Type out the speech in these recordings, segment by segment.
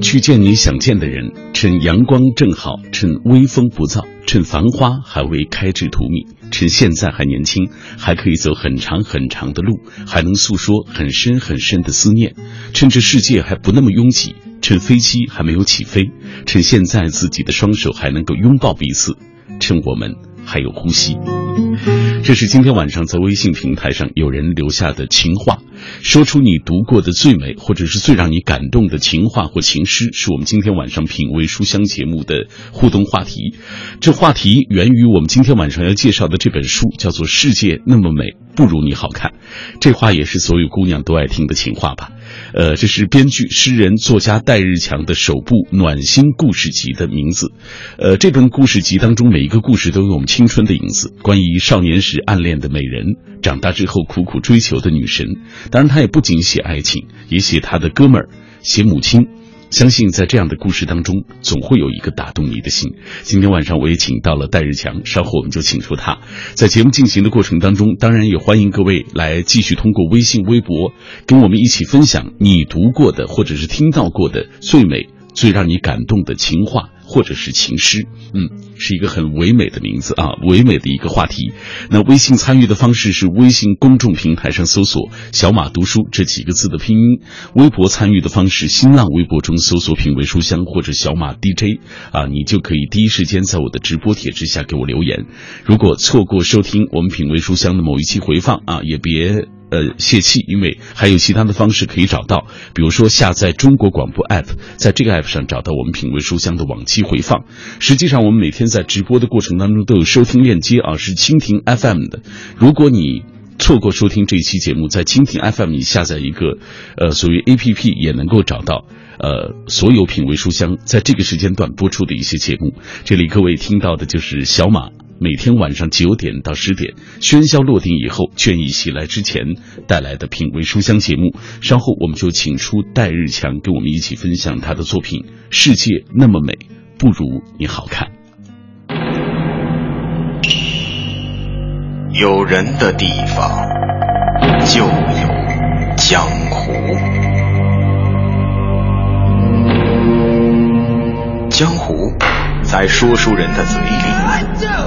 去见你想见的人，趁阳光正好，趁微风不燥，趁繁花还未开至荼蘼，趁现在还年轻，还可以走很长很长的路，还能诉说很深很深的思念，趁这世界还不那么拥挤，趁飞机还没有起飞，趁现在自己的双手还能够拥抱彼此，趁我们。还有呼吸，这是今天晚上在微信平台上有人留下的情话，说出你读过的最美或者是最让你感动的情话或情诗，是我们今天晚上品味书香节目的互动话题。这话题源于我们今天晚上要介绍的这本书，叫做《世界那么美，不如你好看》。这话也是所有姑娘都爱听的情话吧。呃，这是编剧、诗人、作家戴日强的首部暖心故事集的名字。呃，这本故事集当中每一个故事都有我们青春的影子，关于少年时暗恋的美人，长大之后苦苦追求的女神。当然，他也不仅写爱情，也写他的哥们儿，写母亲。相信在这样的故事当中，总会有一个打动你的心。今天晚上我也请到了戴日强，稍后我们就请出他。在节目进行的过程当中，当然也欢迎各位来继续通过微信、微博跟我们一起分享你读过的或者是听到过的最美、最让你感动的情话。或者是情诗，嗯，是一个很唯美的名字啊，唯美的一个话题。那微信参与的方式是微信公众平台上搜索“小马读书”这几个字的拼音；微博参与的方式，新浪微博中搜索“品味书香”或者“小马 DJ”，啊，你就可以第一时间在我的直播帖之下给我留言。如果错过收听我们品味书香的某一期回放啊，也别。呃，泄气，因为还有其他的方式可以找到，比如说下载中国广播 app，在这个 app 上找到我们品味书香的往期回放。实际上，我们每天在直播的过程当中都有收听链接啊，是蜻蜓 FM 的。如果你错过收听这一期节目，在蜻蜓 FM 里下载一个呃所谓 APP，也能够找到呃所有品味书香在这个时间段播出的一些节目。这里各位听到的就是小马。每天晚上九点到十点，喧嚣落定以后，倦意袭来之前带来的品味书香节目。稍后我们就请出戴日强，跟我们一起分享他的作品《世界那么美，不如你好看》。有人的地方就有江湖，江湖在说书人的嘴里。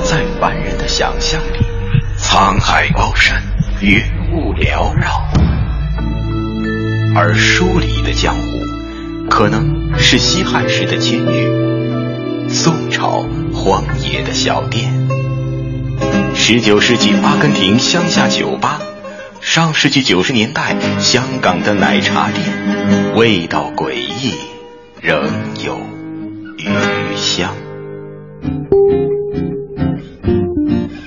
在凡人的想象里，沧海高山，云雾缭绕；而书里的江湖，可能是西汉时的监狱，宋朝荒野的小店，十九世纪阿根廷乡下酒吧，上世纪九十年代香港的奶茶店，味道诡异，仍有余香。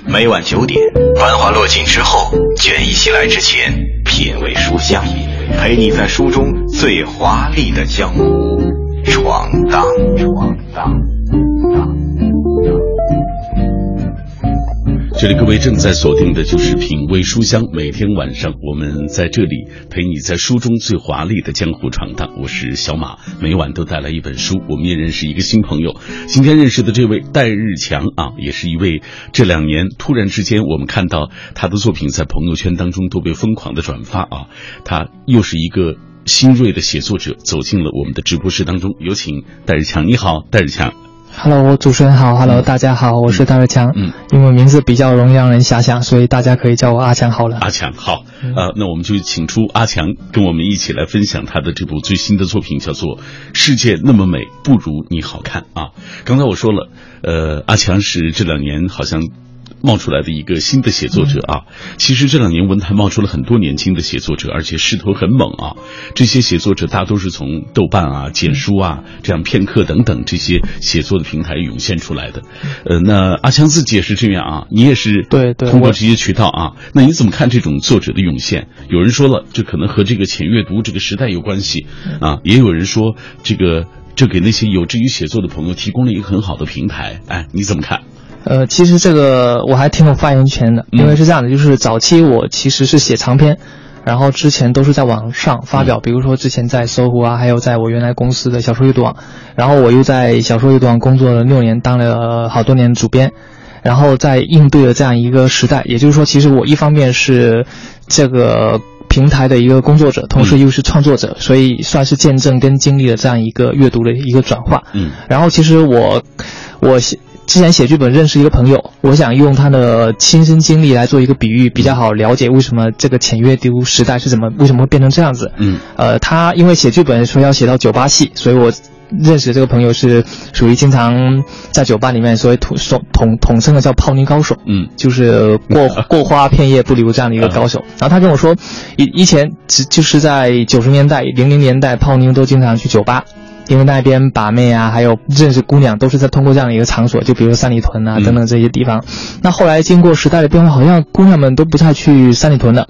每晚九点，繁华落尽之后，倦意袭来之前，品味书香，陪你在书中最华丽的江湖闯荡闯荡。这里各位正在锁定的就是品味书香，每天晚上我们在这里陪你在书中最华丽的江湖闯荡。我是小马，每晚都带来一本书。我们也认识一个新朋友，今天认识的这位戴日强啊，也是一位这两年突然之间我们看到他的作品在朋友圈当中都被疯狂的转发啊，他又是一个新锐的写作者，走进了我们的直播室当中。有请戴日强，你好，戴日强。Hello，主持人好，Hello，大家好，我是大瑞强。嗯，因为名字比较容易让人遐想，所以大家可以叫我阿强好了。阿强好，呃，那我们就请出阿强，跟我们一起来分享他的这部最新的作品，叫做《世界那么美，不如你好看》啊。刚才我说了，呃，阿强是这两年好像。冒出来的一个新的写作者啊，其实这两年文坛冒出了很多年轻的写作者，而且势头很猛啊。这些写作者大都是从豆瓣啊、简书啊、这样片刻等等这些写作的平台涌现出来的。呃，那阿强自己也是这样啊，你也是对对，通过这些渠道啊。那你怎么看这种作者的涌现？有人说了，这可能和这个浅阅读这个时代有关系啊，也有人说这个这给那些有志于写作的朋友提供了一个很好的平台。哎，你怎么看？呃，其实这个我还挺有发言权的，因为是这样的，就是早期我其实是写长篇，然后之前都是在网上发表，比如说之前在搜狐啊，还有在我原来公司的小说阅读网，然后我又在小说阅读网工作了六年，当了好多年主编，然后在应对了这样一个时代，也就是说，其实我一方面是这个。平台的一个工作者，同时又是创作者，所以算是见证跟经历了这样一个阅读的一个转化。嗯，然后其实我我之前写剧本认识一个朋友，我想用他的亲身经历来做一个比喻，比较好了解为什么这个浅阅读时代是怎么为什么会变成这样子。嗯，呃，他因为写剧本说要写到酒吧戏，所以我。认识的这个朋友是属于经常在酒吧里面所以统统统称的叫泡妞高手，嗯，就是过过花片叶不留这样的一个高手。然后他跟我说，以以前只就是在九十年代、零零年代泡妞都经常去酒吧，因为那边把妹啊，还有认识姑娘都是在通过这样的一个场所，就比如三里屯啊等等这些地方。那后来经过时代的变化，好像姑娘们都不再去三里屯了，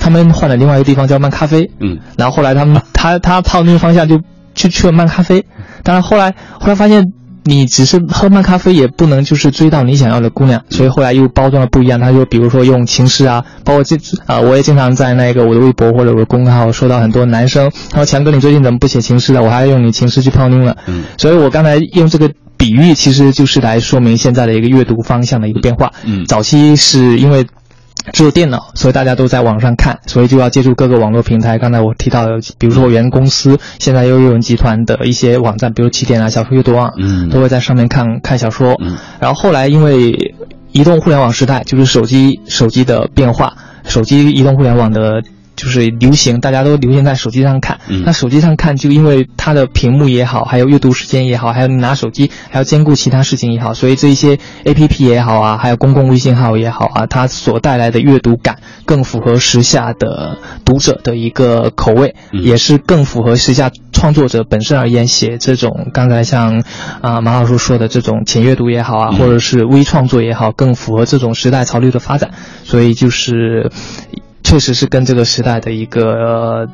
他们换了另外一个地方叫漫咖啡，嗯，然后后来他们他他泡妞方向就。去去了漫咖啡，但是后来后来发现，你只是喝慢咖啡也不能就是追到你想要的姑娘，所以后来又包装的不一样。他就比如说用情诗啊，包括这啊，我也经常在那个我的微博或者我的公众号收到很多男生，他说强哥你最近怎么不写情诗了？我还要用你情诗去泡妞了。嗯，所以我刚才用这个比喻，其实就是来说明现在的一个阅读方向的一个变化。嗯，早期是因为。只有电脑，所以大家都在网上看，所以就要借助各个网络平台。刚才我提到的，比如说我原公司，现在又有人集团的一些网站，比如起点啊、小说阅读网，嗯，都会在上面看看小说。嗯，然后后来因为移动互联网时代，就是手机手机的变化，手机移动互联网的。就是流行，大家都流行在手机上看。那手机上看，就因为它的屏幕也好，还有阅读时间也好，还有你拿手机还要兼顾其他事情也好，所以这一些 A P P 也好啊，还有公共微信号也好啊，它所带来的阅读感更符合时下的读者的一个口味，也是更符合时下创作者本身而言写这种刚才像啊马老师说的这种浅阅读也好啊，或者是微创作也好，更符合这种时代潮流的发展。所以就是。确实是跟这个时代的一个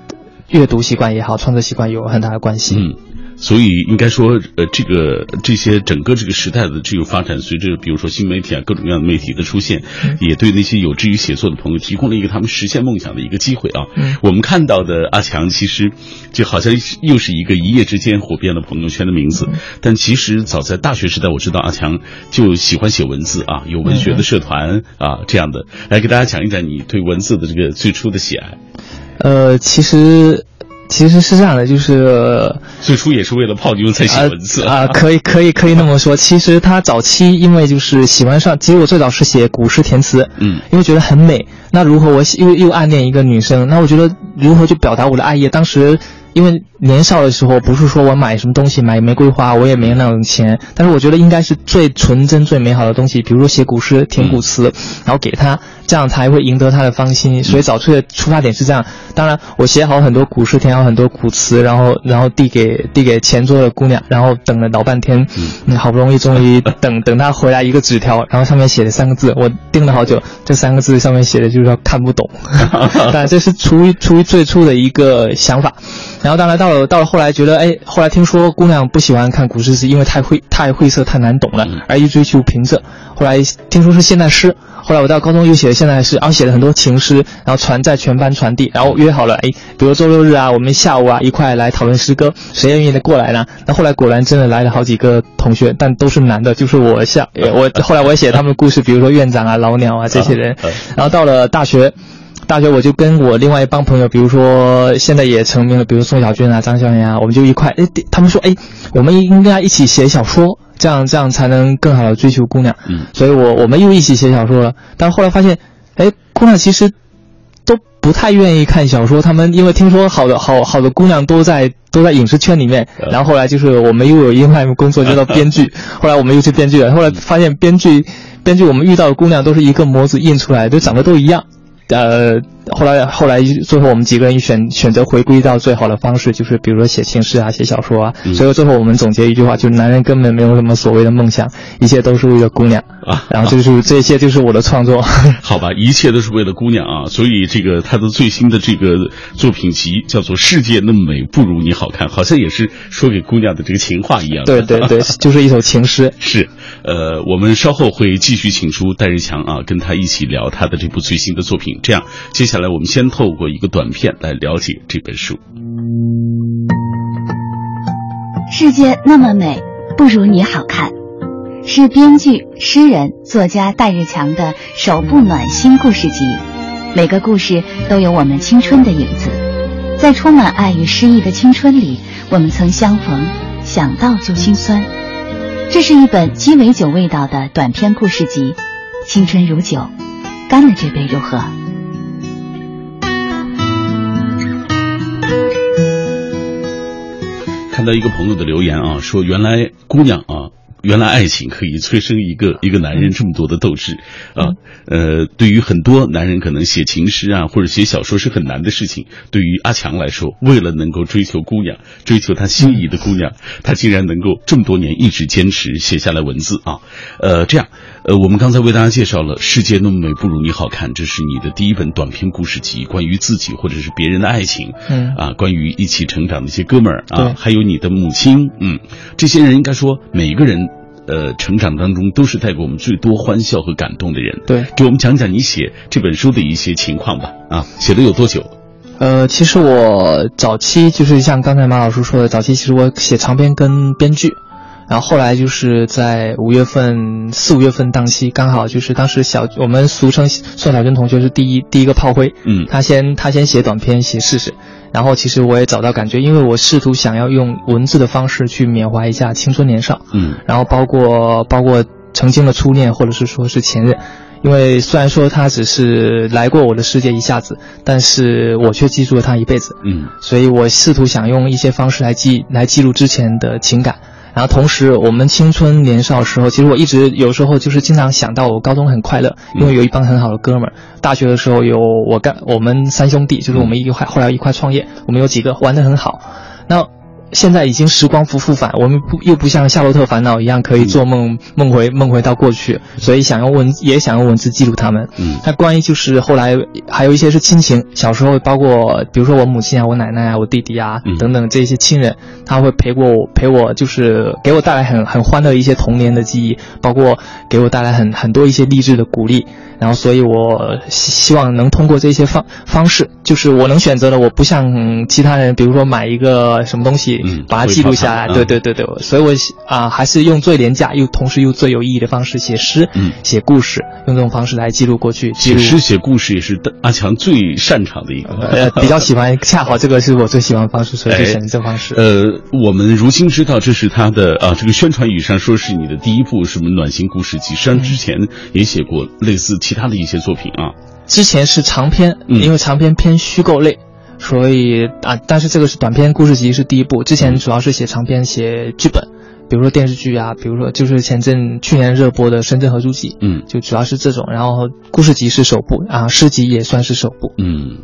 阅读习惯也好，创作习惯有很大的关系。嗯。所以应该说，呃，这个这些整个这个时代的这个发展，随着比如说新媒体啊各种各样的媒体的出现，也对那些有志于写作的朋友提供了一个他们实现梦想的一个机会啊。我们看到的阿强，其实就好像又是一个一夜之间火遍了朋友圈的名字，但其实早在大学时代，我知道阿强就喜欢写文字啊，有文学的社团啊这样的。来给大家讲一讲你对文字的这个最初的喜爱。呃，其实。其实是这样的，就是最初也是为了泡妞才写文字啊，可以可以可以那么说。其实他早期因为就是喜欢上，其实我最早是写古诗填词，嗯，因为觉得很美。那如何我又又暗恋一个女生，那我觉得如何去表达我的爱意？当时。因为年少的时候，不是说我买什么东西买玫瑰花，我也没有那种钱。但是我觉得应该是最纯真、最美好的东西，比如说写古诗、填古词，然后给他，这样才会赢得他的芳心。所以早出的出发点是这样。当然，我写好很多古诗，填好很多古词，然后然后递给递给前桌的姑娘，然后等了老半天，嗯，好不容易终于等 等他回来一个纸条，然后上面写了三个字，我盯了好久，这三个字上面写的就是说看不懂。当然这是出于出于最初的一个想法。然后当然到了到了后来觉得哎，后来听说姑娘不喜欢看古诗词，因为太晦太晦涩太难懂了，而一追求平仄。后来听说是现代诗，后来我到高中又写了现代诗，然后写了很多情诗，然后传在全班传递。然后约好了哎，比如周六日啊，我们下午啊一块来讨论诗歌，谁愿意的过来呢？那后来果然真的来了好几个同学，但都是男的，就是我下我后来我也写他们的故事，比如说院长啊、老鸟啊这些人。然后到了大学。大学我就跟我另外一帮朋友，比如说现在也成名了，比如宋小军啊、张小岩啊，我们就一块，哎，他们说，哎，我们应该一起写小说，这样这样才能更好的追求姑娘。嗯，所以我我们又一起写小说了。但后来发现，哎，姑娘其实都不太愿意看小说，他们因为听说好的好好的姑娘都在都在影视圈里面。然后后来就是我们又有另外一份工作叫做编剧，后来我们又去编剧了。后来发现编剧编剧我们遇到的姑娘都是一个模子印出来，都长得都一样。呃，后来后来最后我们几个人选选择回归到最好的方式，就是比如说写情诗啊，写小说啊。所以最后我们总结一句话，就是男人根本没有什么所谓的梦想，一切都是为了姑娘啊。然后就是这些就是我的创作。好吧，一切都是为了姑娘啊。所以这个他的最新的这个作品集叫做《世界那么美不如你好看》，好像也是说给姑娘的这个情话一样。对对对，就是一首情诗。是，呃，我们稍后会继续请出戴日强啊，跟他一起聊他的这部最新的作品。这样，接下下来我们先透过一个短片来了解这本书。世界那么美，不如你好看，是编剧、诗人、作家戴日强的首部暖心故事集。每个故事都有我们青春的影子，在充满爱与诗意的青春里，我们曾相逢，想到就心酸。这是一本鸡尾酒味道的短篇故事集，《青春如酒》，干了这杯如何？看到一个朋友的留言啊，说原来姑娘啊。原来爱情可以催生一个 一个男人这么多的斗志啊！呃，对于很多男人，可能写情诗啊或者写小说是很难的事情。对于阿强来说，为了能够追求姑娘，追求他心仪的姑娘，他竟然能够这么多年一直坚持写下来文字啊！呃，这样，呃，我们刚才为大家介绍了《世界那么美不如你好看》，这是你的第一本短篇故事集，关于自己或者是别人的爱情，嗯啊，关于一起成长的一些哥们儿啊，还有你的母亲，嗯，这些人应该说每一个人。呃，成长当中都是带给我们最多欢笑和感动的人。对，给我们讲讲你写这本书的一些情况吧。啊，写了有多久？呃，其实我早期就是像刚才马老师说的，早期其实我写长篇跟编剧，然后后来就是在五月份、四五月份档期，刚好就是当时小我们俗称宋小军同学是第一第一个炮灰，嗯，他先他先写短篇写试试。然后其实我也找到感觉，因为我试图想要用文字的方式去缅怀一下青春年少，嗯，然后包括包括曾经的初恋或者是说是前任，因为虽然说他只是来过我的世界一下子，但是我却记住了他一辈子，嗯，所以我试图想用一些方式来记来记录之前的情感。然后同时，我们青春年少时候，其实我一直有时候就是经常想到我高中很快乐，因为有一帮很好的哥们儿。大学的时候有我干，我们三兄弟，就是我们一块后来一块创业，我们有几个玩得很好。那。现在已经时光不复返，我们不又不像《夏洛特烦恼》一样可以做梦梦回梦回到过去，所以想用文也想用文字记录他们。嗯，那关于就是后来还有一些是亲情，小时候包括比如说我母亲啊、我奶奶啊、我弟弟啊等等这些亲人，他会陪过我，陪我就是给我带来很很欢乐一些童年的记忆，包括给我带来很很多一些励志的鼓励。然后，所以我希希望能通过这些方方式，就是我能选择的，我不像其他人，比如说买一个什么东西，嗯，把它记录下来。对对对对，所以我啊，还是用最廉价又同时又最有意义的方式写诗，嗯，写故事，用这种方式来记录过去。写诗写故事也是阿强最擅长的一个，呃，比较喜欢，恰好这个是我最喜欢的方式，所以就选择这方式。呃，我们如今知道这是他的啊，这个宣传语上说是你的第一部什么暖心故事集，实际上之前也写过类似。其他的一些作品啊，之前是长篇，因为长篇偏虚构类，所以啊，但是这个是短篇故事集是第一部。之前主要是写长篇，写剧本，比如说电视剧啊，比如说就是前阵去年热播的《深圳合租记》，嗯，就主要是这种。然后故事集是首部啊，诗集也算是首部，嗯。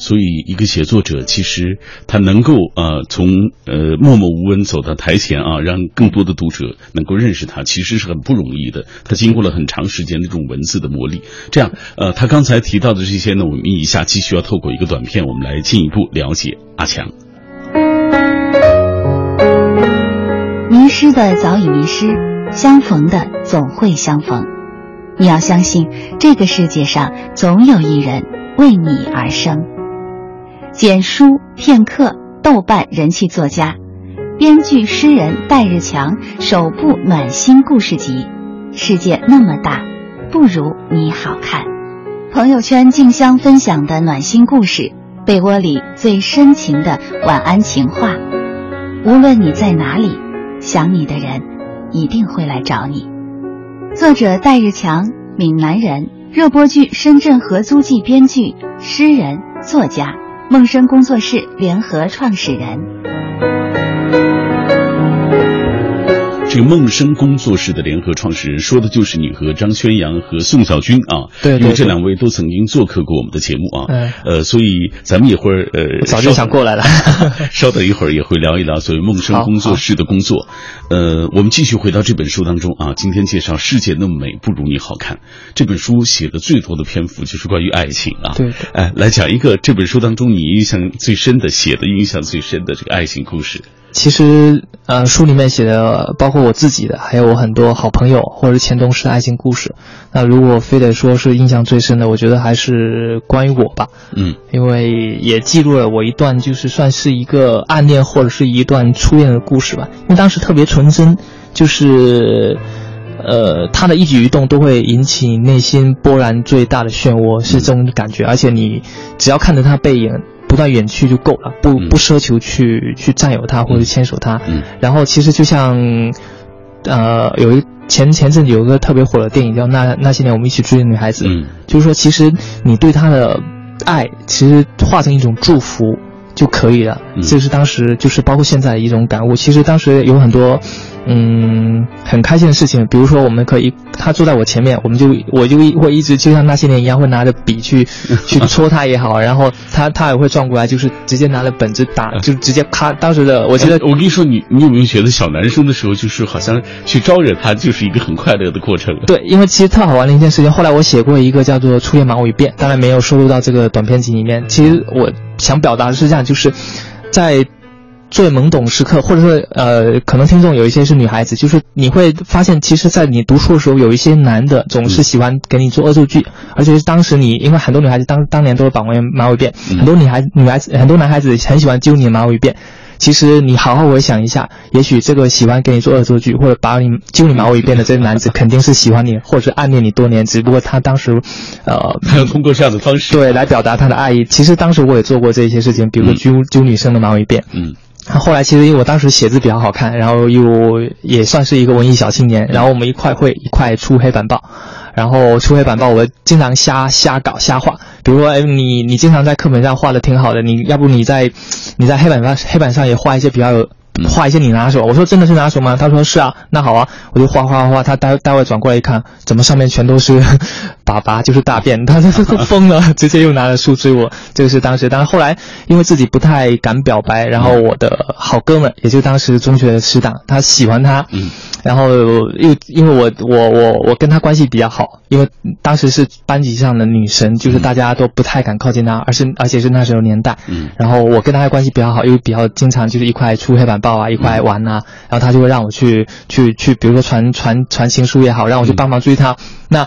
所以，一个写作者其实他能够呃从呃默默无闻走到台前啊，让更多的读者能够认识他，其实是很不容易的。他经过了很长时间的这种文字的磨砺。这样，呃，他刚才提到的这些呢，我们一下继续要透过一个短片，我们来进一步了解阿强。迷失的早已迷失，相逢的总会相逢。你要相信，这个世界上总有一人为你而生。简书片刻，豆瓣人气作家，编剧诗人戴日强首部暖心故事集。世界那么大，不如你好看。朋友圈竞相分享的暖心故事，被窝里最深情的晚安情话。无论你在哪里，想你的人一定会来找你。作者戴日强，闽南人，热播剧《深圳合租记》编剧、诗人、作家。梦生工作室联合创始人。这个梦生工作室的联合创始人说的就是你和张宣阳和宋小军啊，对，因为这两位都曾经做客过我们的节目啊，嗯，呃，所以咱们一会儿呃，早就想过来了，稍等一会儿也会聊一聊所谓梦生工作室的工作，呃，我们继续回到这本书当中啊，今天介绍《世界那么美不如你好看》这本书写的最多的篇幅就是关于爱情啊，对，哎，来讲一个这本书当中你印象最深的写的印象最深的这个爱情故事。其实，呃，书里面写的包括我自己的，还有我很多好朋友或者前同事的爱情故事。那如果非得说是印象最深的，我觉得还是关于我吧。嗯，因为也记录了我一段，就是算是一个暗恋或者是一段初恋的故事吧。因为当时特别纯真，就是，呃，他的一举一动都会引起你内心波澜最大的漩涡，是这种感觉。而且你只要看着他背影不断远去就够了，不不奢求去去占有他或者牵手他。然后其实就像，呃，有一前前阵子有一个特别火的电影叫《那那些年我们一起追的女孩子》，就是说其实你对她的爱，其实化成一种祝福。就可以了，这是当时就是包括现在的一种感悟。其实当时有很多，嗯，很开心的事情，比如说我们可以他坐在我前面，我们就我就会一直就像那些年一样，会拿着笔去 去戳他也好，然后他他也会转过来，就是直接拿着本子打，就直接咔。当时的我觉得，我跟你说，你你有没有觉得小男生的时候，就是好像去招惹他，就是一个很快乐的过程？对，因为其实特好玩的一件事情。后来我写过一个叫做《初恋马尾辫》，当然没有收录到这个短篇集里面。其实我。想表达的是这样，就是在最懵懂时刻，或者说呃，可能听众有一些是女孩子，就是你会发现，其实，在你读书的时候，有一些男的总是喜欢给你做恶作剧，而且是当时你，因为很多女孩子当当年都是绑完马尾辫，很多女孩女孩子很多男孩子很喜欢揪你的马尾辫。其实你好好回想一下，也许这个喜欢给你做恶作剧或者把你揪你马尾辫的这个男子，肯定是喜欢你或者暗恋你多年，只不过他当时，呃，他 要通过这样的方式对来表达他的爱意。其实当时我也做过这些事情，比如说揪揪女生的马尾辫。嗯。后来其实因为我当时写字比较好看，然后又也算是一个文艺小青年，然后我们一块会一块出黑板报，然后出黑板报我经常瞎瞎搞瞎画，比如说哎你你经常在课本上画的挺好的，你要不你在你在黑板上黑板上也画一些比较有。画一些你拿手，我说真的是拿手吗？他说是啊，那好啊，我就画画画。他待待会转过来一看，怎么上面全都是 粑粑，就是大便，他他他疯了，直接又拿着书追我。这个是当时，但是后来因为自己不太敢表白，然后我的好哥们，也就当时中学的师长，他喜欢他，嗯，然后又因为我我我我跟她关系比较好，因为当时是班级上的女神，就是大家都不太敢靠近她，而是而且是那时候年代，嗯，然后我跟他关系比较好，又比较经常就是一块出黑板。报啊，一块玩啊，然后她就会让我去去去，比如说传传传情书也好，让我去帮忙追她。那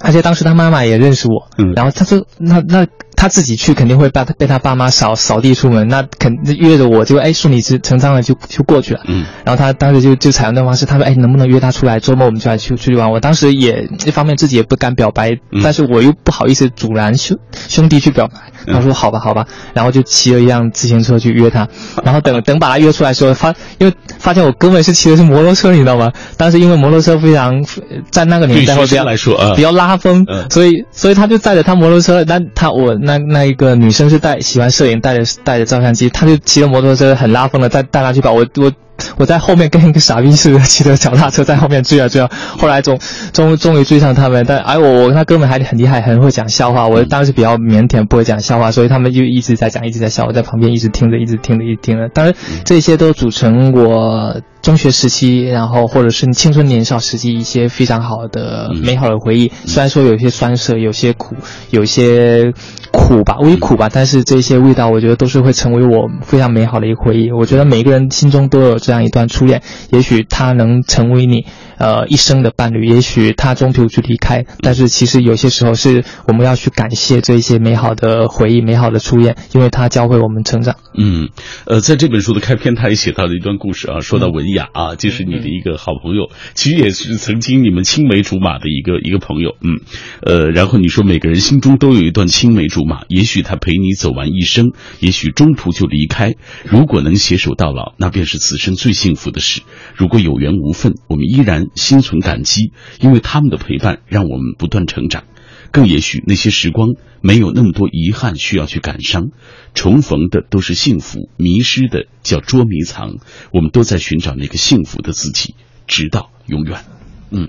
而且当时他妈妈也认识我，嗯，然后他说那那。他自己去肯定会被他被他爸妈扫扫地出门，那肯约着我就哎顺理成章的就就过去了。嗯，然后他当时就就采用那方式，他说哎能不能约他出来，周末我们就来去出去玩。我当时也一方面自己也不敢表白，但是我又不好意思阻拦兄兄弟去表白。他说好吧好吧，然后就骑了一辆自行车去约他，然后等等把他约出来时候，发因为发现我哥们是骑的是摩托车，你知道吗？当时因为摩托车非常在那个年代会比较来说啊比较拉风，所以所以他就载着他摩托车，但他我。那那一个女生是带喜欢摄影，带着带着照相机，她就骑着摩托车很拉风的带带她去跑。我我 我在后面跟一个傻逼似的骑着脚踏车在后面追啊追啊。后来终终终于追上他们，但哎我我跟他哥们还很厉害，很会讲笑话。我当时比较腼腆，不会讲笑话，所以他们就一直在讲，一直在笑。我在旁边一直听着，一直听着，一直听着。当然这些都组成我。中学时期，然后或者是青春年少时期一些非常好的美好的回忆，虽然说有些酸涩，有些苦，有些苦吧，微苦吧，但是这些味道，我觉得都是会成为我非常美好的一个回忆。我觉得每个人心中都有这样一段初恋，也许他能成为你呃一生的伴侣，也许他中途就离开，但是其实有些时候是我们要去感谢这一些美好的回忆、美好的初恋，因为他教会我们成长。嗯，呃，在这本书的开篇，他也写到了一段故事啊，说到文雅。啊，就是你的一个好朋友，其实也是曾经你们青梅竹马的一个一个朋友，嗯，呃，然后你说每个人心中都有一段青梅竹马，也许他陪你走完一生，也许中途就离开。如果能携手到老，那便是此生最幸福的事。如果有缘无分，我们依然心存感激，因为他们的陪伴让我们不断成长。更也许那些时光没有那么多遗憾需要去感伤，重逢的都是幸福，迷失的叫捉迷藏。我们都在寻找那个幸福的自己，直到永远。嗯。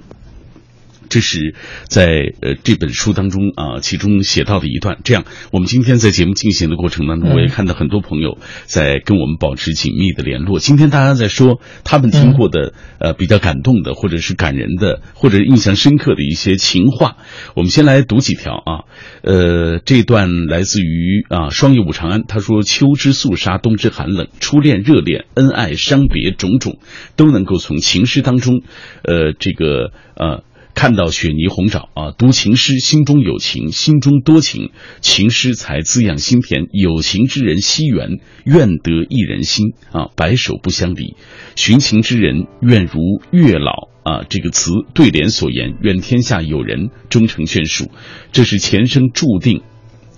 这是在呃这本书当中啊，其中写到的一段。这样，我们今天在节目进行的过程当中，我也看到很多朋友在跟我们保持紧密的联络。今天大家在说他们听过的呃比较感动的，或者是感人的，或者印象深刻的一些情话。我们先来读几条啊，呃，这段来自于啊双叶武长安，他说：“秋之肃杀，冬之寒冷，初恋、热恋、恩爱、伤别，种种都能够从情诗当中，呃，这个呃。”看到雪泥红爪啊，读情诗，心中有情，心中多情，情诗才滋养心田。有情之人惜缘，愿得一人心啊，白首不相离。寻情之人愿如月老啊这个词对联所言，愿天下有人终成眷属，这是前生注定。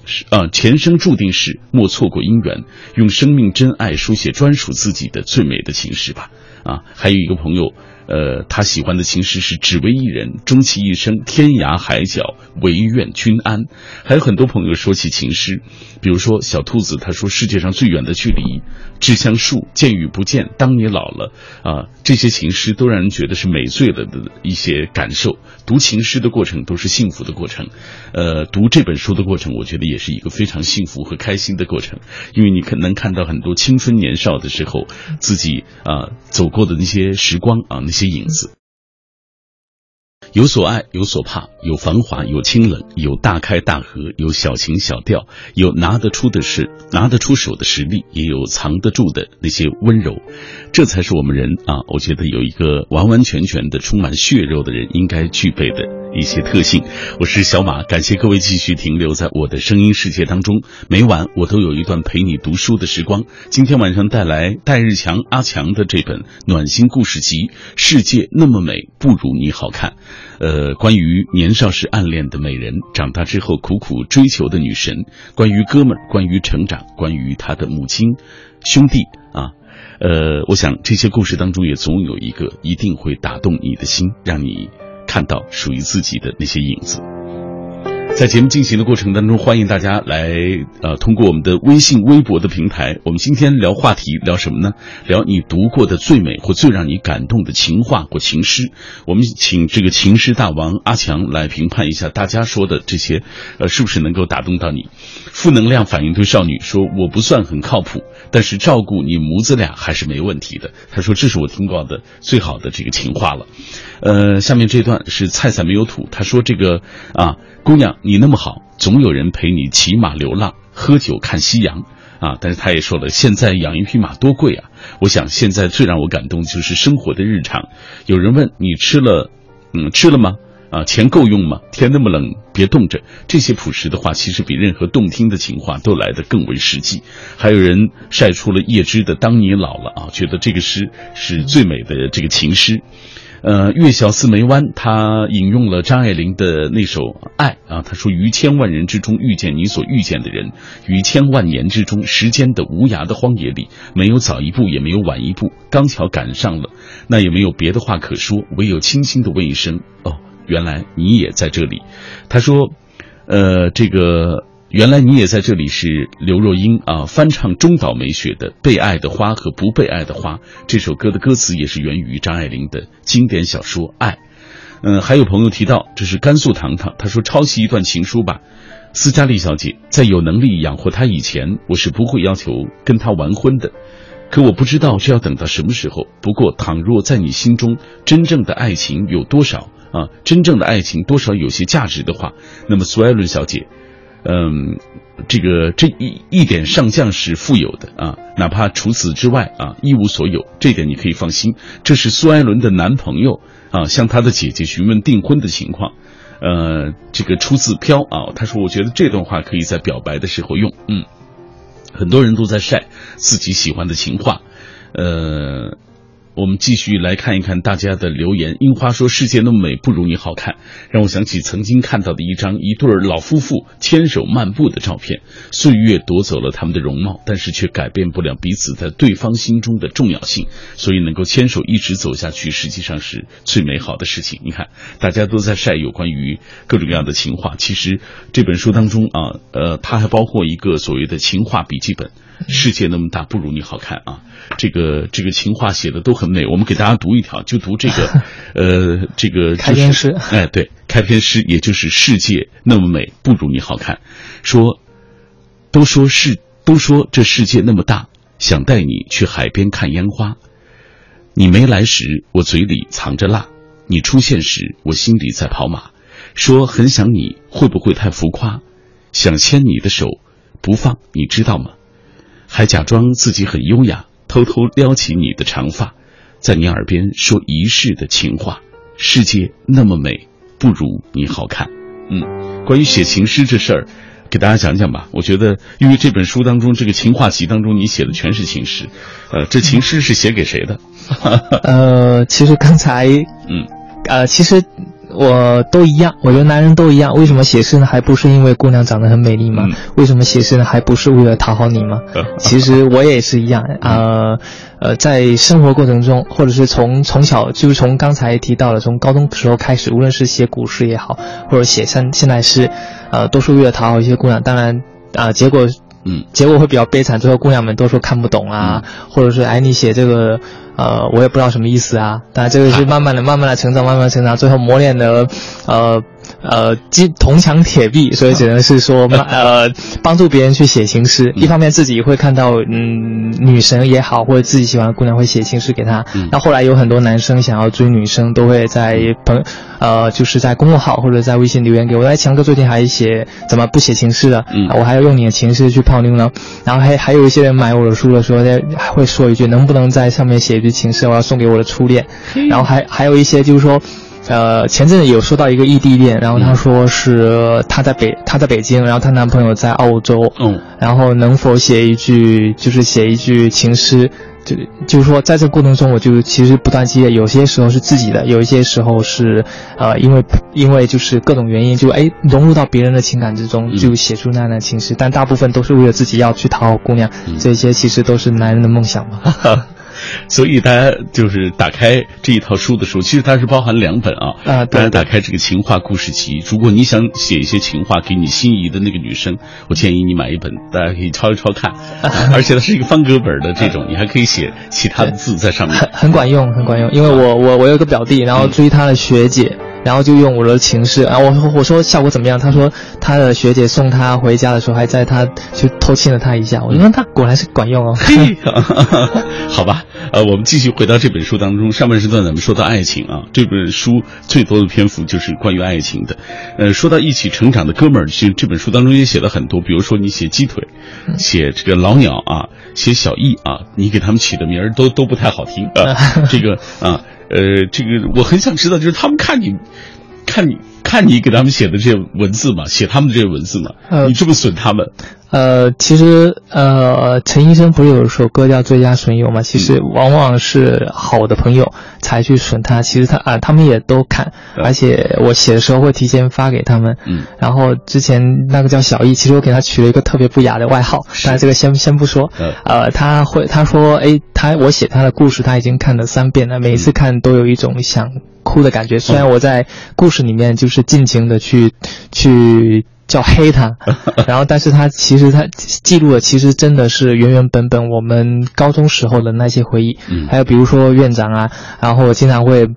是啊，前生注定是莫错过姻缘，用生命真爱书写专属自己的最美的情诗吧。啊，还有一个朋友。呃，他喜欢的情诗是“只为一人，终其一生，天涯海角，唯愿君安”。还有很多朋友说起情诗，比如说小兔子，他说：“世界上最远的距离，志向树，见与不见，当你老了。”啊，这些情诗都让人觉得是美醉了的一些感受。读情诗的过程都是幸福的过程，呃，读这本书的过程，我觉得也是一个非常幸福和开心的过程，因为你可能看到很多青春年少的时候自己啊走过的那些时光啊那些。些影子，有所爱，有所怕，有繁华，有清冷，有大开大合，有小情小调，有拿得出的事拿得出手的实力，也有藏得住的那些温柔，这才是我们人啊！我觉得有一个完完全全的充满血肉的人应该具备的。一些特性，我是小马，感谢各位继续停留在我的声音世界当中。每晚我都有一段陪你读书的时光。今天晚上带来戴日强阿强的这本暖心故事集《世界那么美，不如你好看》。呃，关于年少时暗恋的美人，长大之后苦苦追求的女神，关于哥们儿，关于成长，关于他的母亲、兄弟啊。呃，我想这些故事当中也总有一个一定会打动你的心，让你。看到属于自己的那些影子。在节目进行的过程当中，欢迎大家来呃，通过我们的微信、微博的平台。我们今天聊话题，聊什么呢？聊你读过的最美或最让你感动的情话或情诗。我们请这个情诗大王阿强来评判一下，大家说的这些，呃，是不是能够打动到你？负能量反应对少女说：“我不算很靠谱，但是照顾你母子俩还是没问题的。”他说：“这是我听过的最好的这个情话了。”呃，下面这段是菜菜没有土，他说：“这个啊。”姑娘，你那么好，总有人陪你骑马流浪、喝酒看夕阳啊！但是他也说了，现在养一匹马多贵啊！我想现在最让我感动就是生活的日常。有人问你吃了，嗯，吃了吗？啊，钱够用吗？天那么冷，别冻着。这些朴实的话，其实比任何动听的情话都来得更为实际。还有人晒出了叶芝的《当你老了》啊，觉得这个诗是最美的这个情诗。呃，月小似眉弯，他引用了张爱玲的那首《爱》啊，他说：“于千万人之中遇见你所遇见的人，于千万年之中，时间的无涯的荒野里，没有早一步，也没有晚一步，刚巧赶上了，那也没有别的话可说，唯有轻轻的问一声：哦，原来你也在这里。”他说：“呃，这个。”原来你也在这里，是刘若英啊翻唱中岛美雪的《被爱的花和不被爱的花》这首歌的歌词也是源于张爱玲的经典小说《爱》。嗯，还有朋友提到这是甘肃糖糖，他说抄袭一段情书吧。斯嘉丽小姐在有能力养活他以前，我是不会要求跟他完婚的。可我不知道这要等到什么时候。不过倘若在你心中真正的爱情有多少啊，真正的爱情多少有些价值的话，那么苏艾伦小姐。嗯，这个这一一点上将是富有的啊，哪怕除此之外啊一无所有，这点你可以放心。这是苏艾伦的男朋友啊，向他的姐姐询问订婚的情况。呃，这个出自飘啊，他说我觉得这段话可以在表白的时候用。嗯，很多人都在晒自己喜欢的情话，呃。我们继续来看一看大家的留言。樱花说：“世界那么美，不如你好看。”让我想起曾经看到的一张一对老夫妇牵手漫步的照片。岁月夺走了他们的容貌，但是却改变不了彼此在对方心中的重要性。所以能够牵手一直走下去，实际上是最美好的事情。你看，大家都在晒有关于各种各样的情话。其实这本书当中啊，呃，它还包括一个所谓的情话笔记本。世界那么大，不如你好看啊！这个这个情话写的都很美，我们给大家读一条，就读这个，呃，这个开篇诗。哎，对，开篇诗，也就是世界那么美，不如你好看。说，都说是，都说这世界那么大，想带你去海边看烟花。你没来时，我嘴里藏着辣；你出现时，我心里在跑马。说很想你，会不会太浮夸？想牵你的手不放，你知道吗？还假装自己很优雅，偷偷撩起你的长发，在你耳边说一世的情话。世界那么美，不如你好看。嗯，关于写情诗这事儿，给大家讲讲吧。我觉得，因为这本书当中这个情话集当中，你写的全是情诗。呃，这情诗是写给谁的？呃，其实刚才嗯呃，其实。我都一样，我觉得男人都一样。为什么写诗呢？还不是因为姑娘长得很美丽吗？为什么写诗呢？还不是为了讨好你吗？其实我也是一样。呃，呃，在生活过程中，或者是从从小，就是从刚才提到了，从高中时候开始，无论是写古诗也好，或者写现现代诗，呃，都是为了讨好一些姑娘。当然，啊，结果，嗯，结果会比较悲惨。最后姑娘们都说看不懂啊，或者是哎，你写这个。呃，我也不知道什么意思啊，当然这个是慢慢的、慢慢的成长、慢慢成长，最后磨练的，呃。呃，金铜墙铁壁，所以只能是说，呃，帮助别人去写情诗。一方面自己会看到，嗯，女神也好，或者自己喜欢的姑娘会写情诗给他。那后来有很多男生想要追女生，都会在朋，呃，就是在公众号或者在微信留言给我。哎，强哥最近还写怎么不写情诗的？我还要用你的情诗去泡妞呢。然后还还有一些人买我的书的时候，还会说一句，能不能在上面写一句情诗，我要送给我的初恋。然后还还有一些就是说。呃，前阵子有说到一个异地恋，然后他说是他在北他在北京，然后她男朋友在澳洲，嗯，然后能否写一句，就是写一句情诗，就就是说在这个过程中，我就其实不断积累，有些时候是自己的，有一些时候是呃，因为因为就是各种原因，就哎融入到别人的情感之中，就写出那样的情诗，但大部分都是为了自己要去讨好姑娘，这些其实都是男人的梦想嘛。所以大家就是打开这一套书的时候，其实它是包含两本啊。啊，大家打开这个情话故事集，如果你想写一些情话给你心仪的那个女生，我建议你买一本，大家可以抄一抄看。而且它是一个方格本的这种，你还可以写其他的字在上面，很很管用，很管用。因为我我我有个表弟，然后追他的学姐。然后就用我的情诗啊，我我说效果怎么样？他说他的学姐送他回家的时候，还在他就偷亲了他一下。我说他果然是管用哦。好吧，呃，我们继续回到这本书当中，上半时段咱们说到爱情啊，这本书最多的篇幅就是关于爱情的。呃，说到一起成长的哥们儿，其实这本书当中也写了很多，比如说你写鸡腿，写这个老鸟啊，写小易啊，你给他们起的名儿都都不太好听 啊，这个啊。呃，这个我很想知道，就是他们看你，看你看你给他们写的这些文字嘛，写他们这些文字嘛，呃你这么损他们。呃，其实呃，陈医生不是有一首歌叫《最佳损友》吗？其实往往是好的朋友才去损他。其实他啊，他们也都看，而且我写的时候会提前发给他们。嗯。然后之前那个叫小易，其实我给他取了一个特别不雅的外号，但这个先先不说。呃，他会他说，哎，他我写他的故事，他已经看了三遍了，每次看都有一种想哭的感觉。虽然我在故事里面就是尽情的去去。叫黑他，然后，但是他其实他记录的其实真的是原原本本我们高中时候的那些回忆，嗯，还有比如说院长啊，然后我经常会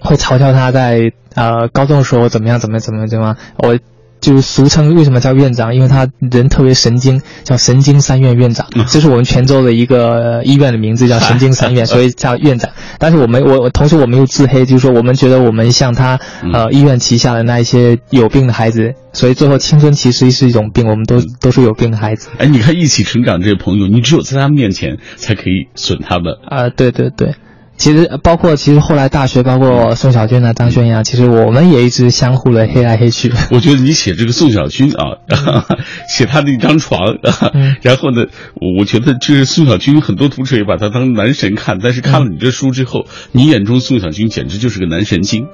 会嘲笑他在呃高中的时候怎么样怎么样怎么怎么我。就是俗称为什么叫院长？因为他人特别神经，叫神经三院院长。这是我们泉州的一个医院的名字，叫 神经三院，所以叫院长。但是我们我同时我们又自黑，就是说我们觉得我们像他呃医院旗下的那一些有病的孩子，所以最后青春期实际是一种病，我们都都是有病的孩子。哎，你看一起成长这些朋友，你只有在他们面前才可以损他们啊！对对对。其实包括其实后来大学，包括宋小军啊、张轩呀，其实我们也一直相互的黑来黑去。我觉得你写这个宋小军啊，写他的一张床，然后呢，我觉得就是宋小军很多读者也把他当男神看，但是看了你这书之后，你眼中宋小军简直就是个男神经。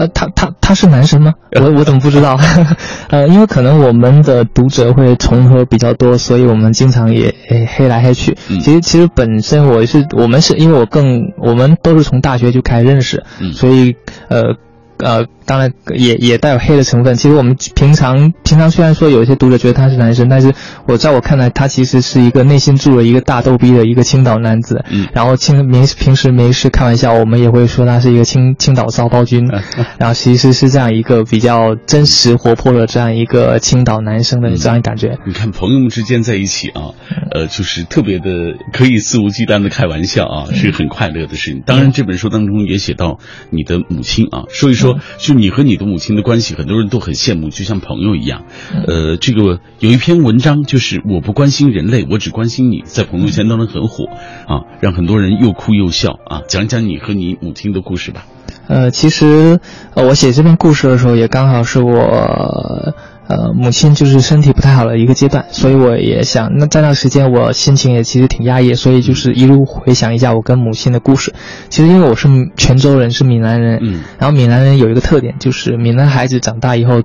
呃，他他他是男生吗？我我怎么不知道？呃，因为可能我们的读者会重合比较多，所以我们经常也黑来黑去。其实其实本身我是我们是因为我更我们都是从大学就开始认识，所以呃。呃，当然也也带有黑的成分。其实我们平常平常虽然说有一些读者觉得他是男生，但是我在我看来，他其实是一个内心住了一个大逗逼的一个青岛男子。嗯，然后青平平时没事开玩笑，我们也会说他是一个青青岛骚包君。然后其实是这样一个比较真实活泼的这样一个青岛男生的这样感觉。你看朋友们之间在一起啊，呃，就是特别的可以肆无忌惮的开玩笑啊，是很快乐的事情。当然这本书当中也写到你的母亲啊，说一说。就你和你的母亲的关系，很多人都很羡慕，就像朋友一样。呃，这个有一篇文章，就是我不关心人类，我只关心你，在朋友圈当中很火啊，让很多人又哭又笑啊。讲讲你和你母亲的故事吧。呃，其实呃，我写这篇故事的时候，也刚好是我。呃，母亲就是身体不太好的一个阶段，所以我也想，那在那时间我心情也其实挺压抑，所以就是一路回想一下我跟母亲的故事。其实因为我是泉州人，是闽南人，嗯，然后闽南人有一个特点，就是闽南孩子长大以后，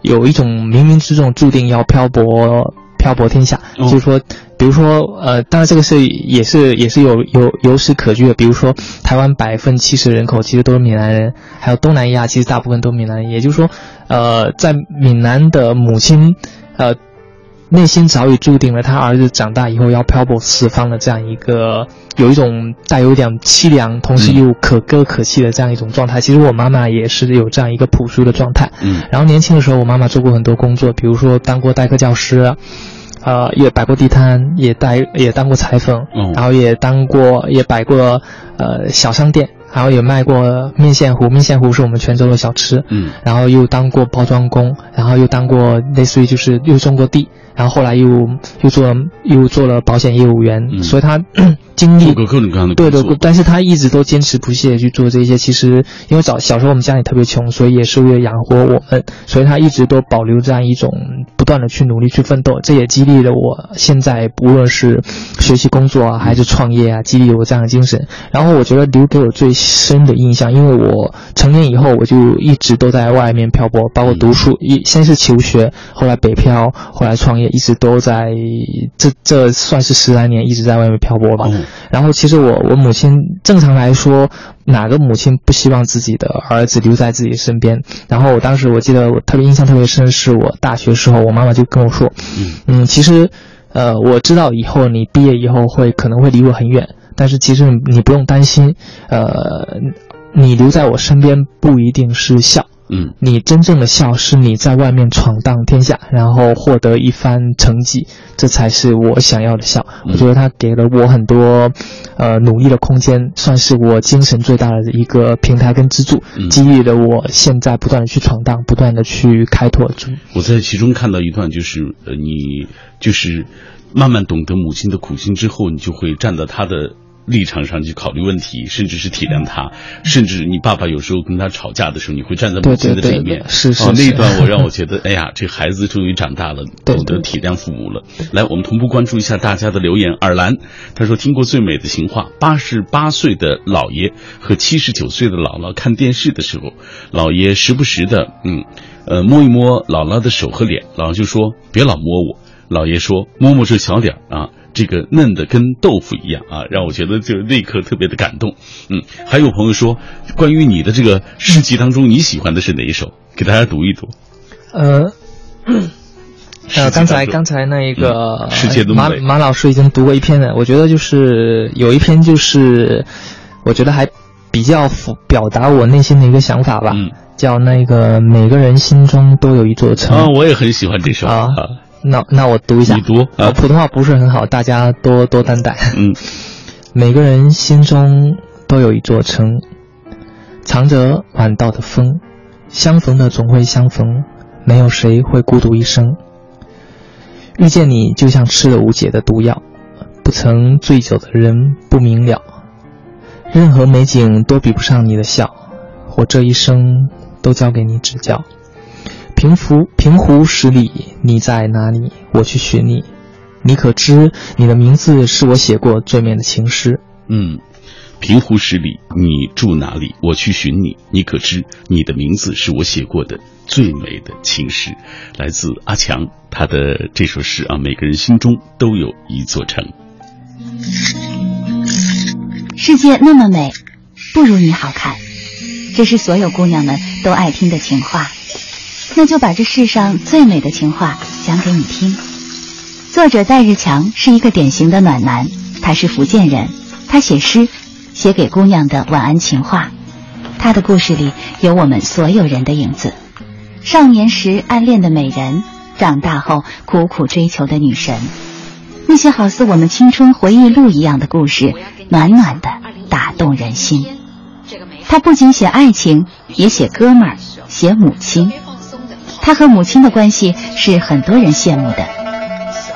有一种冥冥之中注定要漂泊。漂泊天下，就是说，比如说，呃，当然这个是也是也是有有有史可据的。比如说，台湾百分之七十人口其实都是闽南人，还有东南亚其实大部分都闽南人。也就是说，呃，在闽南的母亲，呃。内心早已注定了，他儿子长大以后要漂泊四方的这样一个，有一种带有点凄凉，同时又可歌可泣的这样一种状态。其实我妈妈也是有这样一个朴素的状态。嗯，然后年轻的时候，我妈妈做过很多工作，比如说当过代课教师，呃，也摆过地摊，也带也当过裁缝，然后也当过也摆过呃小商店。然后也卖过面线糊，面线糊是我们泉州的小吃。嗯，然后又当过包装工，然后又当过类似于就是又种过地，然后后来又又做又做了保险业务员，所以他。经历对对，但是他一直都坚持不懈去做这些。其实因为早小时候我们家里特别穷，所以也是为了养活我们，所以他一直都保留这样一种不断的去努力去奋斗。这也激励了我现在无论是学习工作啊，还是创业啊，激励我这样的精神。然后我觉得留给我最深的印象，因为我成年以后我就一直都在外面漂泊，包括读书，一先是求学，后来北漂，后来创业，一直都在这这算是十来年一直在外面漂泊吧。然后，其实我我母亲正常来说，哪个母亲不希望自己的儿子留在自己身边？然后我当时我记得我特别印象特别深，是我大学时候，我妈妈就跟我说，嗯，其实，呃，我知道以后你毕业以后会可能会离我很远，但是其实你不用担心，呃，你留在我身边不一定是孝。嗯，你真正的笑是你在外面闯荡天下，然后获得一番成绩，这才是我想要的笑。我觉得他给了我很多，呃，努力的空间，算是我精神最大的一个平台跟支柱，激励了我现在不断的去闯荡，不断的去开拓。我在其中看到一段，就是呃，你就是慢慢懂得母亲的苦心之后，你就会站在他的。立场上去考虑问题，甚至是体谅他，甚至你爸爸有时候跟他吵架的时候，你会站在母亲的这一面。是是。那一段我让我觉得，哎呀，这孩子终于长大了，懂得体谅父母了。来，我们同步关注一下大家的留言。尔兰他说听过最美的情话，八十八岁的姥爷和七十九岁的姥姥看电视的时候，姥爷时不时的嗯呃摸一摸姥姥的手和脸，姥姥就说别老摸我，姥爷说摸摸这小脸儿啊。这个嫩的跟豆腐一样啊，让我觉得就那一刻特别的感动。嗯，还有朋友说，关于你的这个诗集当中，你喜欢的是哪一首？给大家读一读。呃，呃，刚才刚才那一个世界马马老师已经读过一篇了，我觉得就是有一篇就是，我觉得还比较表达我内心的一个想法吧，叫那个每个人心中都有一座城。啊，我也很喜欢这首啊。那那我读一下，你读啊，普通话不是很好，大家多多担待。嗯，每个人心中都有一座城，藏着晚到的风，相逢的总会相逢，没有谁会孤独一生。遇见你就像吃了无解的毒药，不曾醉酒的人不明了，任何美景都比不上你的笑，我这一生都交给你指教。平湖平湖十里，你在哪里？我去寻你。你可知你的名字是我写过最美的情诗？嗯，平湖十里，你住哪里？我去寻你。你可知你的名字是我写过的最美的情诗？来自阿强，他的这首诗啊，每个人心中都有一座城。世界那么美，不如你好看。这是所有姑娘们都爱听的情话。那就把这世上最美的情话讲给你听。作者戴日强是一个典型的暖男，他是福建人，他写诗，写给姑娘的晚安情话。他的故事里有我们所有人的影子：少年时暗恋的美人，长大后苦苦追求的女神。那些好似我们青春回忆录一样的故事，暖暖的打动人心。他不仅写爱情，也写哥们儿，写母亲。他和母亲的关系是很多人羡慕的。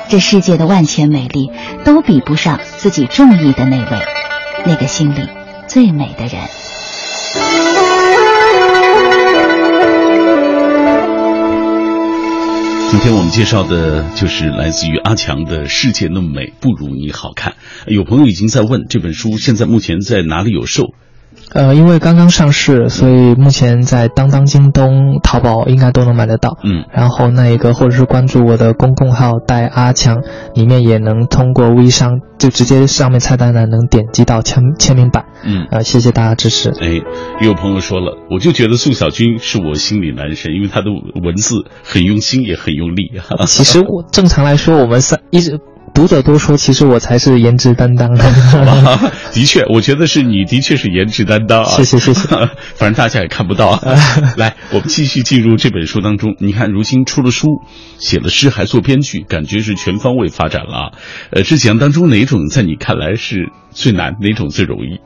这世界的万千美丽都比不上自己中意的那位那个心里最美的人。今天我们介绍的就是来自于阿强的世界那么美不如你好看。有朋友已经在问这本书现在目前在哪里有售？呃，因为刚刚上市，所以目前在当当、京东、淘宝应该都能买得到。嗯，然后那一个或者是关注我的公共号“带阿强”，里面也能通过微商，就直接上面菜单呢能点击到签签名版。嗯，呃，谢谢大家支持。哎，有朋友说了，我就觉得宋小军是我心里男神，因为他的文字很用心，也很用力。其实我正常来说，我们三一直。读者都说，其实我才是颜值担当。的确，我觉得是你的确是颜值担当啊！谢谢谢谢。反正大家也看不到。来，我们继续进入这本书当中。你看，如今出了书，写了诗，还做编剧，感觉是全方位发展了啊！呃，这几样当中哪种在你看来是最难？哪种最容易？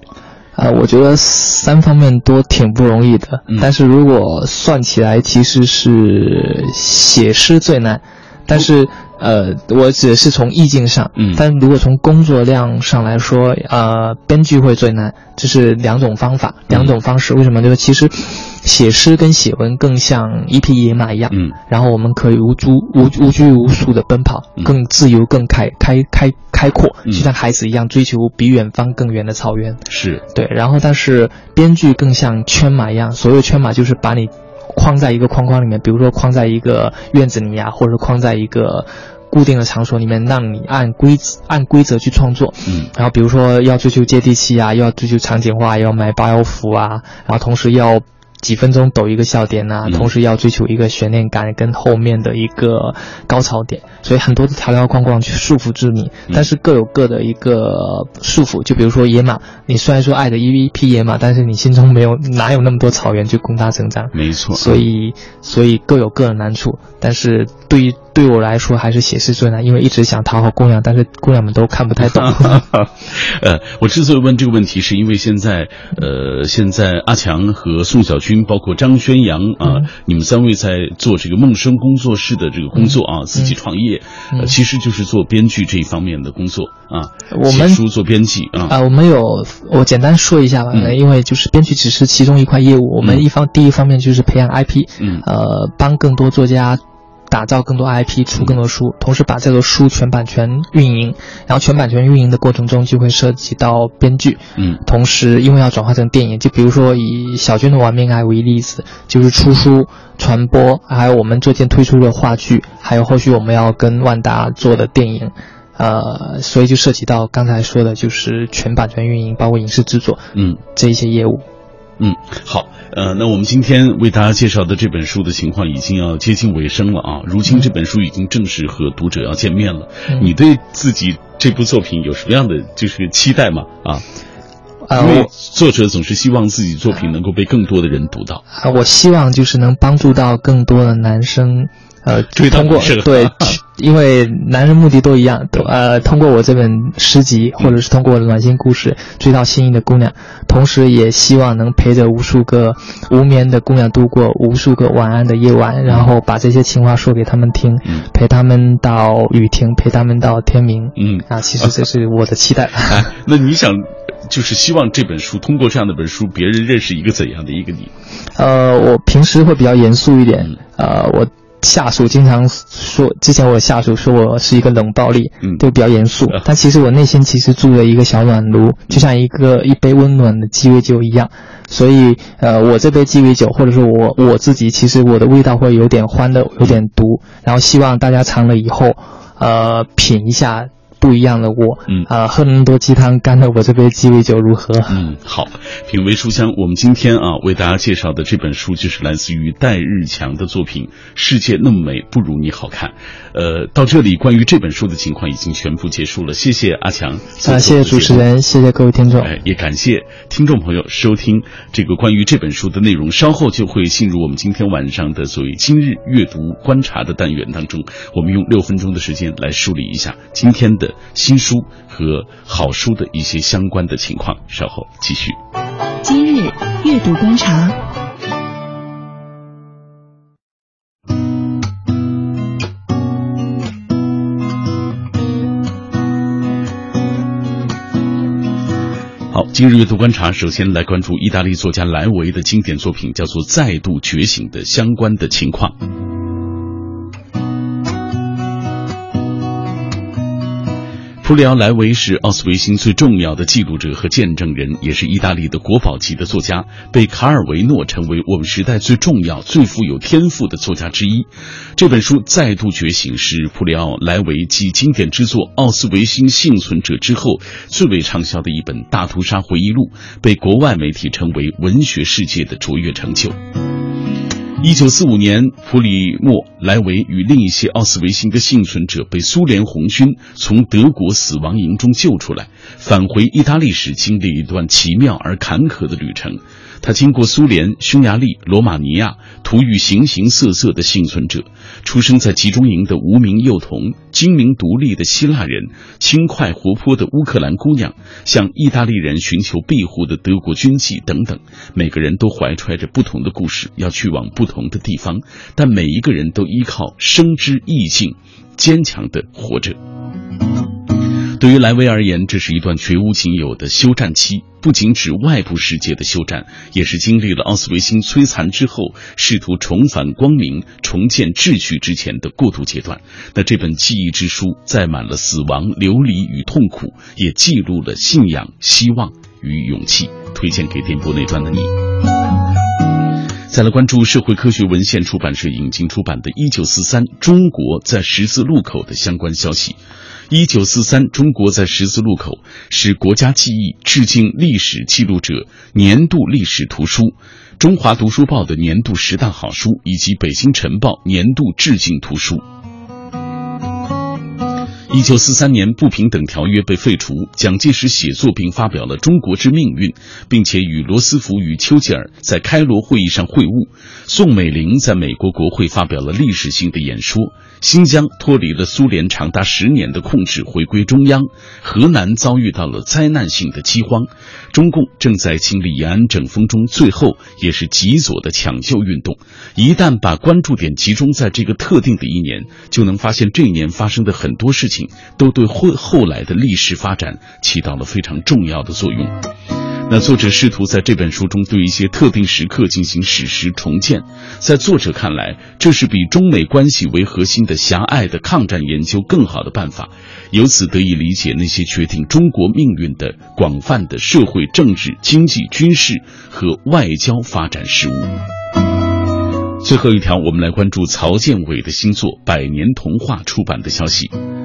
啊，我觉得三方面都挺不容易的。但是如果算起来，其实是写诗最难。但是。呃，我指的是从意境上，嗯，但如果从工作量上来说，呃，编剧会最难，这是两种方法，两种方式。为什么？就是其实，写诗跟写文更像一匹野马一样，嗯，然后我们可以无拘无无拘无束的奔跑，更自由、更开开开开阔，就像孩子一样追求比远方更远的草原。是对，然后但是编剧更像圈马一样，所谓圈马就是把你。框在一个框框里面，比如说框在一个院子里呀啊，或者框在一个固定的场所里面，让你按规按规则去创作。嗯，然后比如说要追求接地气啊，要追求场景化，要买八幺服啊，然后同时要。几分钟抖一个笑点呐，同时要追求一个悬念感跟后面的一个高潮点，所以很多的条条框框去束缚住你，但是各有各的一个束缚。就比如说野马，你虽然说爱的一匹野马，但是你心中没有哪有那么多草原去供它成长？没错，所以所以各有各的难处，但是对于。对我来说还是写诗最难，因为一直想讨好姑娘，但是姑娘们都看不太懂。呃，我之所以问这个问题，是因为现在，呃，现在阿强和宋小军，包括张宣阳啊，你们三位在做这个梦生工作室的这个工作啊，自己创业，呃，其实就是做编剧这一方面的工作啊。我们书做编辑啊。啊，我们有，我简单说一下吧，因为就是编剧只是其中一块业务，我们一方第一方面就是培养 IP，嗯，呃，帮更多作家。打造更多 IP，出更多书，同时把这个书全版权运营，然后全版权运营的过程中就会涉及到编剧，嗯，同时因为要转化成电影，就比如说以小娟的玩命爱为例子，就是出书、传播，还有我们最近推出的话剧，还有后续我们要跟万达做的电影，呃，所以就涉及到刚才说的就是全版权运营，包括影视制作，嗯，这一些业务。嗯，好，呃，那我们今天为大家介绍的这本书的情况已经要接近尾声了啊。如今这本书已经正式和读者要见面了，你对自己这部作品有什么样的就是期待吗？啊，因为作者总是希望自己作品能够被更多的人读到。啊，我希望就是能帮助到更多的男生。呃，通过对，因为男人目的都一样，呃，通过我这本诗集，或者是通过我的暖心故事，追到心仪的姑娘，同时也希望能陪着无数个无眠的姑娘度过无数个晚安的夜晚，然后把这些情话说给他们听，陪他们到雨停，陪他们到天明。嗯，啊，其实这是我的期待。那你想，就是希望这本书通过这样的本书，别人认识一个怎样的一个你？呃，我平时会比较严肃一点，呃，我。下属经常说，之前我下属说我是一个冷暴力，嗯，都比较严肃。但其实我内心其实住着一个小暖炉，就像一个一杯温暖的鸡尾酒一样。所以，呃，我这杯鸡尾酒，或者说我我自己，其实我的味道会有点欢的，有点毒。然后希望大家尝了以后，呃，品一下。不一样的我，嗯啊，喝那么多鸡汤，干了我这杯鸡尾酒如何？嗯，好，品味书香。我们今天啊，为大家介绍的这本书就是来自于戴日强的作品《世界那么美，不如你好看》。呃，到这里，关于这本书的情况已经全部结束了。谢谢阿强，啊，谢谢主持人，谢谢各位听众，哎，也感谢听众朋友收听这个关于这本书的内容。稍后就会进入我们今天晚上的所谓今日阅读观察的单元当中，我们用六分钟的时间来梳理一下今天的新书和好书的一些相关的情况。稍后继续。今日阅读观察。好，今日阅读观察，首先来关注意大利作家莱维的经典作品，叫做《再度觉醒》的相关的情况。普里奥莱维是奥斯维辛最重要的记录者和见证人，也是意大利的国宝级的作家，被卡尔维诺称为我们时代最重要、最富有天赋的作家之一。这本书再度觉醒，是普里奥莱维继经典之作《奥斯维辛幸存者》之后最为畅销的一本大屠杀回忆录，被国外媒体称为文学世界的卓越成就。一九四五年，普里莫莱维与另一些奥斯维辛的幸存者被苏联红军从德国死亡营中救出来，返回意大利时，经历一段奇妙而坎坷的旅程。他经过苏联、匈牙利、罗马尼亚，途遇形形色色的幸存者，出生在集中营的无名幼童，精明独立的希腊人，轻快活泼的乌克兰姑娘，向意大利人寻求庇护的德国军妓等等。每个人都怀揣着不同的故事，要去往不同的地方，但每一个人都依靠生之意境，坚强的活着。对于莱维而言，这是一段绝无仅有的休战期，不仅指外部世界的休战，也是经历了奥斯维辛摧残之后，试图重返光明、重建秩序之前的过渡阶段。那这本记忆之书，载满了死亡、流离与痛苦，也记录了信仰、希望与勇气。推荐给电波那端的你。再来关注社会科学文献出版社引进出版的《一九四三中国在十字路口》的相关消息。一九四三，中国在十字路口是国家记忆致敬历史记录者年度历史图书，中华读书报的年度十大好书，以及北京晨报年度致敬图书。一九四三年，不平等条约被废除，蒋介石写作并发表了《中国之命运》，并且与罗斯福与丘吉尔在开罗会议上会晤。宋美龄在美国国会发表了历史性的演说。新疆脱离了苏联长达十年的控制，回归中央。河南遭遇到了灾难性的饥荒。中共正在经历延安整风中最后也是极左的抢救运动。一旦把关注点集中在这个特定的一年，就能发现这一年发生的很多事情都对后后来的历史发展起到了非常重要的作用。那作者试图在这本书中对一些特定时刻进行史实重建，在作者看来，这是比中美关系为核心的狭隘的抗战研究更好的办法，由此得以理解那些决定中国命运的广泛的社会、政治、经济、军事和外交发展事务。最后一条，我们来关注曹建伟的新作《百年童话》出版的消息。《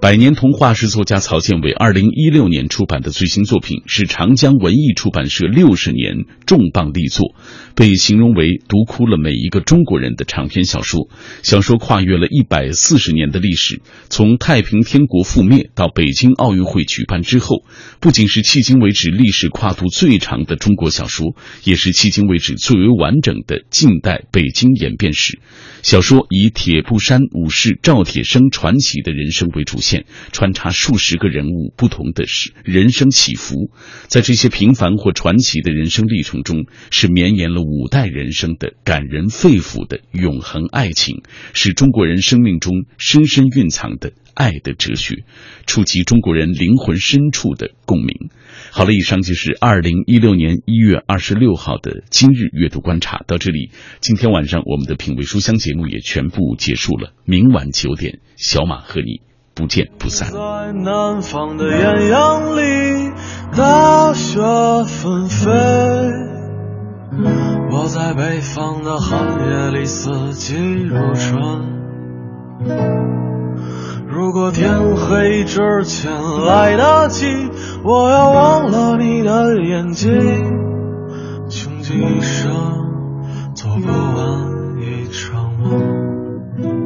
百年童话》是作家曹建伟二零一六年出版的最新作品，是长江文艺出版社六十年重磅力作，被形容为读哭了每一个中国人的长篇小说。小说跨越了一百四十年的历史，从太平天国覆灭到北京奥运会举办之后，不仅是迄今为止历史跨度最长的中国小说，也是迄今为止最为完整的近代北京演变史。小说以铁布衫武士赵铁生传奇的人生为主线，穿插数十个人物不同的是人生起伏，在这些平凡或传奇的人生历程中，是绵延了五代人生的感人肺腑的永恒爱情，是中国人生命中深深蕴藏的爱的哲学，触及中国人灵魂深处的共鸣。好了，以上就是二零一六年一月二十六号的今日阅读观察。到这里，今天晚上我们的品味书香节目也全部结束了。明晚九点，小马和你不见不散。在南方的艳阳里，大雪纷飞；我在北方的寒夜里，四季如春。如果天黑之前来得及，我要忘了你的眼睛，穷极一生做不完一场梦。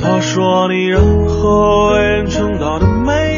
他说你任何为人称道的美